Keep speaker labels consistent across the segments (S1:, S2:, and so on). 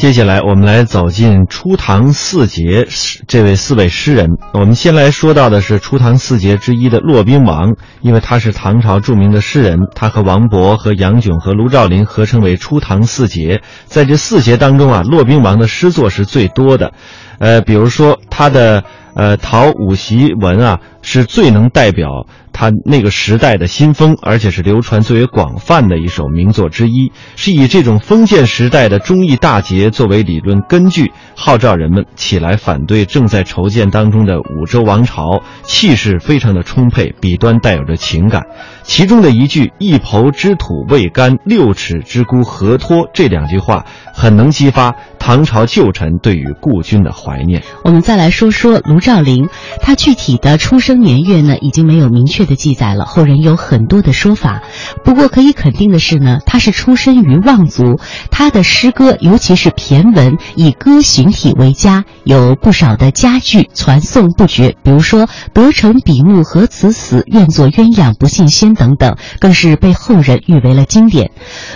S1: 接下来，我们来走进初唐四杰这位四位诗人。我们先来说到的是初唐四杰之一的骆宾王，因为他是唐朝著名的诗人，他和王勃、和杨炯、和卢照邻合称为初唐四杰。在这四杰当中啊，骆宾王的诗作是最多的。呃，比如说他的呃《讨五檄文》啊，是最能代表他那个时代的新风，而且是流传最为广泛的一首名作之一，是以这种封建时代的忠义大节作为理论根据，号召人们起来反对正在筹建当中的五周王朝，气势非常的充沛，笔端带有着情感。其中的一句“一抔之土未干，六尺之孤何托”这两句话，很能激发唐朝旧臣对于故君的怀念。
S2: 我们再来说说卢照邻，他具体的出生年月呢，已经没有明确的记载了，后人有很多的说法。不过可以肯定的是呢，他是出身于望族，他的诗歌，尤其是骈文，以歌行体为佳，有不少的佳句传颂不绝。比如说“得成比目何辞死，愿作鸳鸯不信仙”等等，更是被后人誉为了经典。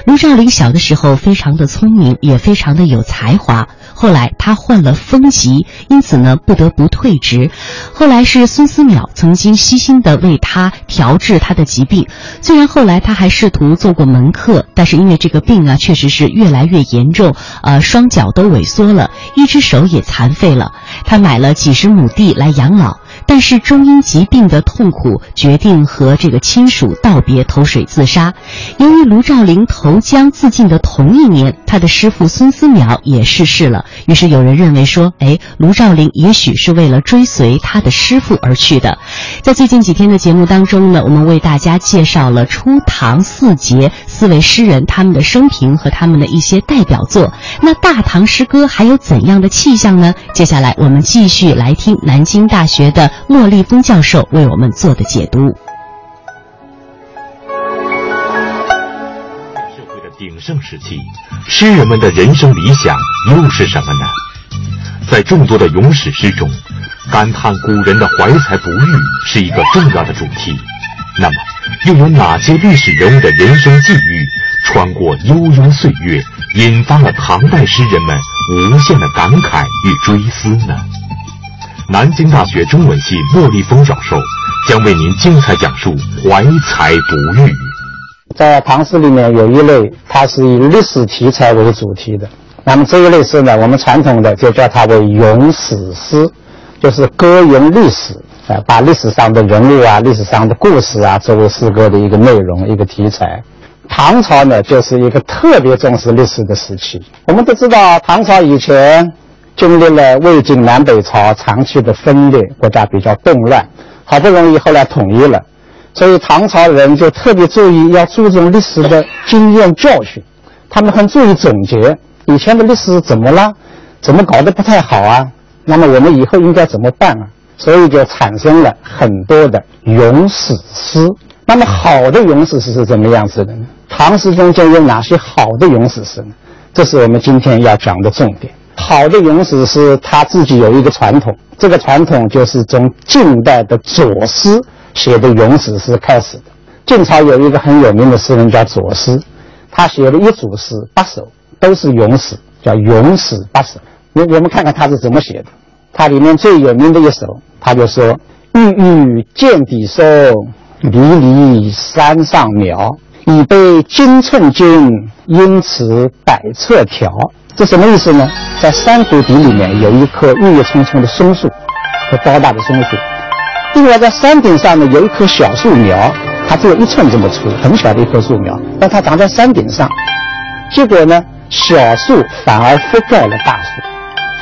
S2: 卢照邻小的时候非常的聪明，也非常的有才华。后来他患了风疾，因此呢不得不退职。后来是孙思邈曾经悉心的为他调治他的疾病，虽然后来他还试图做过门客，但是因为这个病啊确实是越来越严重，呃双脚都萎缩了，一只手也残废了。他买了几十亩地来养老。但是终因疾病的痛苦，决定和这个亲属道别，投水自杀。由于卢照邻投江自尽的同一年，他的师父孙思邈也逝世了。于是有人认为说，哎，卢照邻也许是为了追随他的师父而去的。在最近几天的节目当中呢，我们为大家介绍了初唐四杰四位诗人他们的生平和他们的一些代表作。那大唐诗歌还有怎样的气象呢？接下来我们继续来听南京大学的。莫立峰教授为我们做的解读。
S3: 鼎盛时期，诗人们的人生理想又是什么呢？在众多的咏史诗中，感叹古人的怀才不遇是一个重要的主题。那么，又有哪些历史人物的人生际遇，穿过悠悠岁月，引发了唐代诗人们无限的感慨与追思呢？南京大学中文系莫立峰教授将为您精彩讲述怀才不遇。
S4: 在唐诗里面有一类，它是以历史题材为主题的。那么这一类诗呢，我们传统的就叫它为咏史诗，就是歌咏历史啊，把历史上的人物啊、历史上的故事啊作为诗歌的一个内容、一个题材。唐朝呢，就是一个特别重视历史的时期。我们都知道，唐朝以前。经历了魏晋南北朝长期的分裂，国家比较动乱，好不容易后来统一了，所以唐朝人就特别注意要注重历史的经验教训，他们很注意总结以前的历史怎么了，怎么搞得不太好啊？那么我们以后应该怎么办啊？所以就产生了很多的咏史诗。那么好的咏史诗是怎么样子的呢？唐诗中间有哪些好的咏史诗呢？这是我们今天要讲的重点。好的咏史诗，他自己有一个传统，这个传统就是从晋代的左思写的咏史诗开始的。晋朝有一个很有名的诗人叫左思，他写了一组诗八首，都是咏史，叫《咏史八首》。我我们看看他是怎么写的。他里面最有名的一首，他就说：“郁郁见底松，离离山上苗。已被金寸金，因此百册条。”这什么意思呢？在山谷底里面有一棵郁郁葱葱的松树，和高大的松树。另外，在山顶上呢有一棵小树苗，它只有一寸这么粗，很小的一棵树苗，但它长在山顶上。结果呢，小树反而覆盖了大树，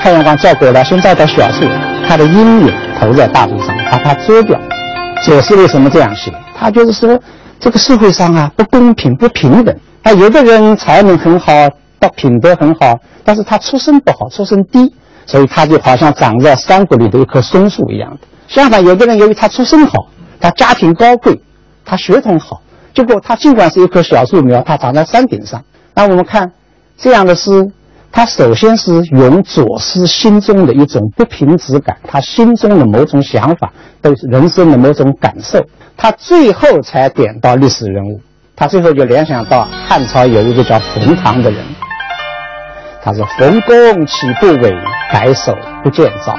S4: 太阳光照过来，先照到小树，它的阴影投在大树上，把它遮掉。左思为什么这样写？他就是说，这个社会上啊不公平、不平等。啊，有的人才能很好。他品德很好，但是他出身不好，出身低，所以他就好像长在山谷里的一棵松树一样的。相反，有的人由于他出身好，他家庭高贵，他血统好，结果他尽管是一棵小树苗，他长在山顶上。那我们看这样的诗，他首先是用左思心中的一种不平之感，他心中的某种想法，对人生的某种感受，他最后才点到历史人物。他最后就联想到汉朝有一个叫冯唐的人，他说：“冯公岂不伟，白首不见早。”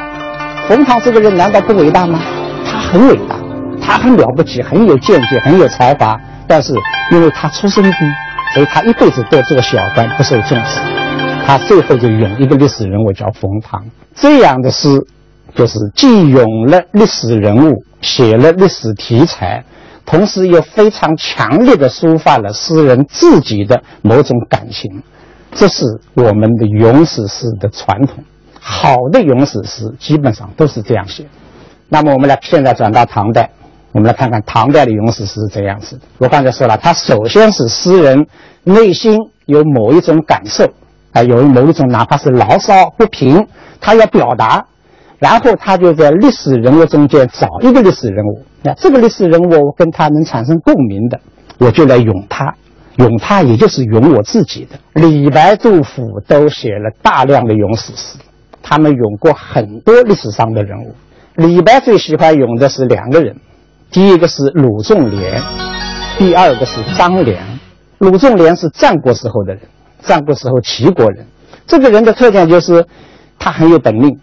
S4: 冯唐这个人难道不伟大吗？他很伟大，他很了不起，很有见解，很有才华。但是因为他出身低，所以他一辈子都做小官，不受重视。他最后就咏一个历史人物叫冯唐，这样的诗，就是既咏了历史人物，写了历史题材，同时又非常强烈的抒发了诗人自己的某种感情。这是我们的咏史诗的传统。好的咏史诗基本上都是这样写。那么我们来现在转到唐代，我们来看看唐代的咏史诗是怎样子的。我刚才说了，他首先是诗人内心有某一种感受。啊，有某一种哪怕是牢骚不平，他要表达，然后他就在历史人物中间找一个历史人物，那这个历史人物跟他能产生共鸣的，我就来咏他，咏他也就是咏我自己的。李白、杜甫都写了大量的咏史诗，他们咏过很多历史上的人物。李白最喜欢咏的是两个人，第一个是鲁仲连，第二个是张良。鲁仲连是战国时候的人。战国时候，齐国人，这个人的特点就是，他很有本领，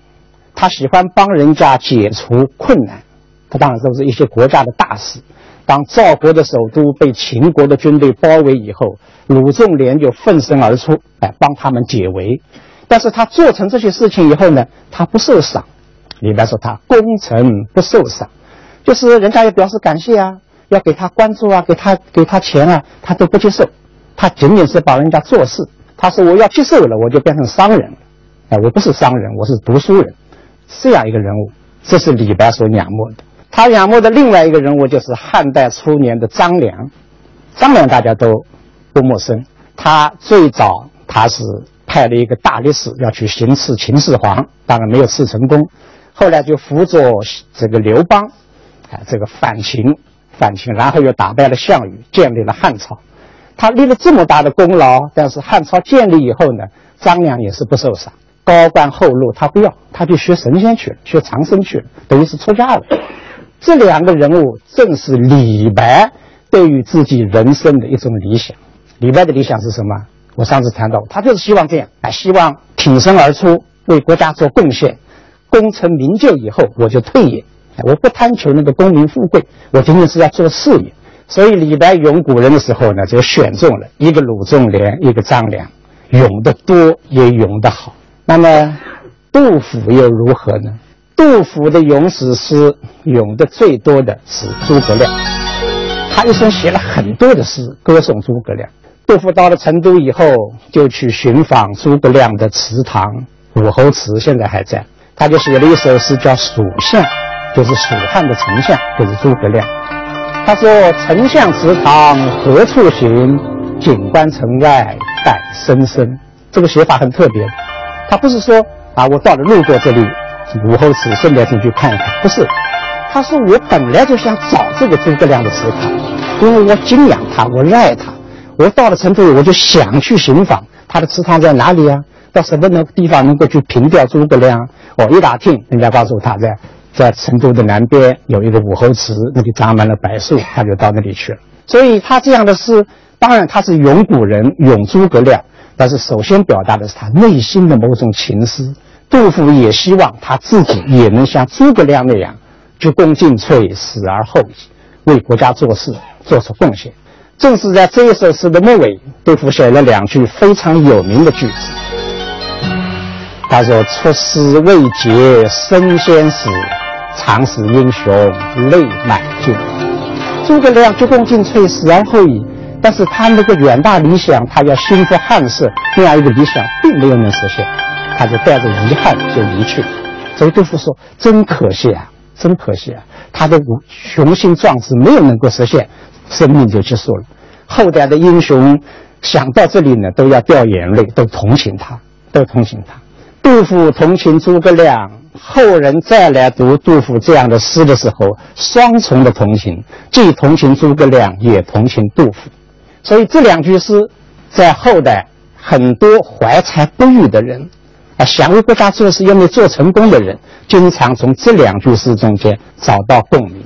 S4: 他喜欢帮人家解除困难。他当然都是一些国家的大事。当赵国的首都被秦国的军队包围以后，鲁仲连就奋身而出，哎，帮他们解围。但是他做成这些事情以后呢，他不受赏。李白说他功成不受赏，就是人家要表示感谢啊，要给他关注啊，给他给他钱啊，他都不接受。他仅仅是帮人家做事。他说：“我要接受了，我就变成商人了。哎，我不是商人，我是读书人。这样一个人物，这是李白所仰慕的。他仰慕的另外一个人物就是汉代初年的张良。张良大家都不陌生。他最早他是派了一个大力士要去行刺秦始皇，当然没有刺成功。后来就辅佐这个刘邦，啊，这个反秦，反秦，然后又打败了项羽，建立了汉朝。”他立了这么大的功劳，但是汉朝建立以后呢，张良也是不受赏，高官厚禄他不要，他就学神仙去了，学长生去了，等于是出家了。这两个人物正是李白对于自己人生的一种理想。李白的理想是什么？我上次谈到，他就是希望这样，啊，希望挺身而出，为国家做贡献，功成名就以后我就退隐，我不贪求那个功名富贵，我仅仅是要做事业。所以李白咏古人的时候呢，就选中了一个鲁仲连，一个张良，咏得多也咏得好。那么杜甫又如何呢？杜甫的咏史诗咏的最多的是诸葛亮，他一生写了很多的诗歌颂诸葛亮。杜甫到了成都以后，就去寻访诸葛亮的祠堂，武侯祠现在还在，他就写了一首诗叫《蜀相》，就是蜀汉的丞相，就是诸葛亮。他说：“丞相祠堂何处寻？锦官城外待森森。”这个写法很特别。他不是说啊，我到了路过这里，武侯祠顺便进去看一看。不是，他说我本来就想找这个诸葛亮的祠堂，因为我敬仰他，我热爱他。我到了成都，我就想去寻访他的祠堂在哪里啊？到什么那个地方能够去凭吊诸葛亮？我一打听，人家告诉他在。在成都的南边有一个武侯祠，那里长满了柏树，他就到那里去了。所以他这样的诗，当然他是咏古人、咏诸葛亮，但是首先表达的是他内心的某种情思。杜甫也希望他自己也能像诸葛亮那样，鞠躬尽瘁，死而后已，为国家做事，做出贡献。正是在这一首诗的末尾，杜甫写了两句非常有名的句子。他说：“出师未捷身先死。”常使英雄泪满襟。诸葛亮鞠躬尽瘁，死而后已。但是他那个远大理想，他要兴复汉室那样一个理想，并没有能实现，他就带着遗憾就离去。所以杜甫说：“真可惜啊，真可惜啊！他的雄心壮志没有能够实现，生命就结束了。后代的英雄想到这里呢，都要掉眼泪，都同情他，都同情他。杜甫同情诸葛亮。”后人再来读杜甫这样的诗的时候，双重的同情，既同情诸葛亮，也同情杜甫。所以这两句诗，在后代很多怀才不遇的人，啊，想为国家做事又没做成功的人，经常从这两句诗中间找到共鸣。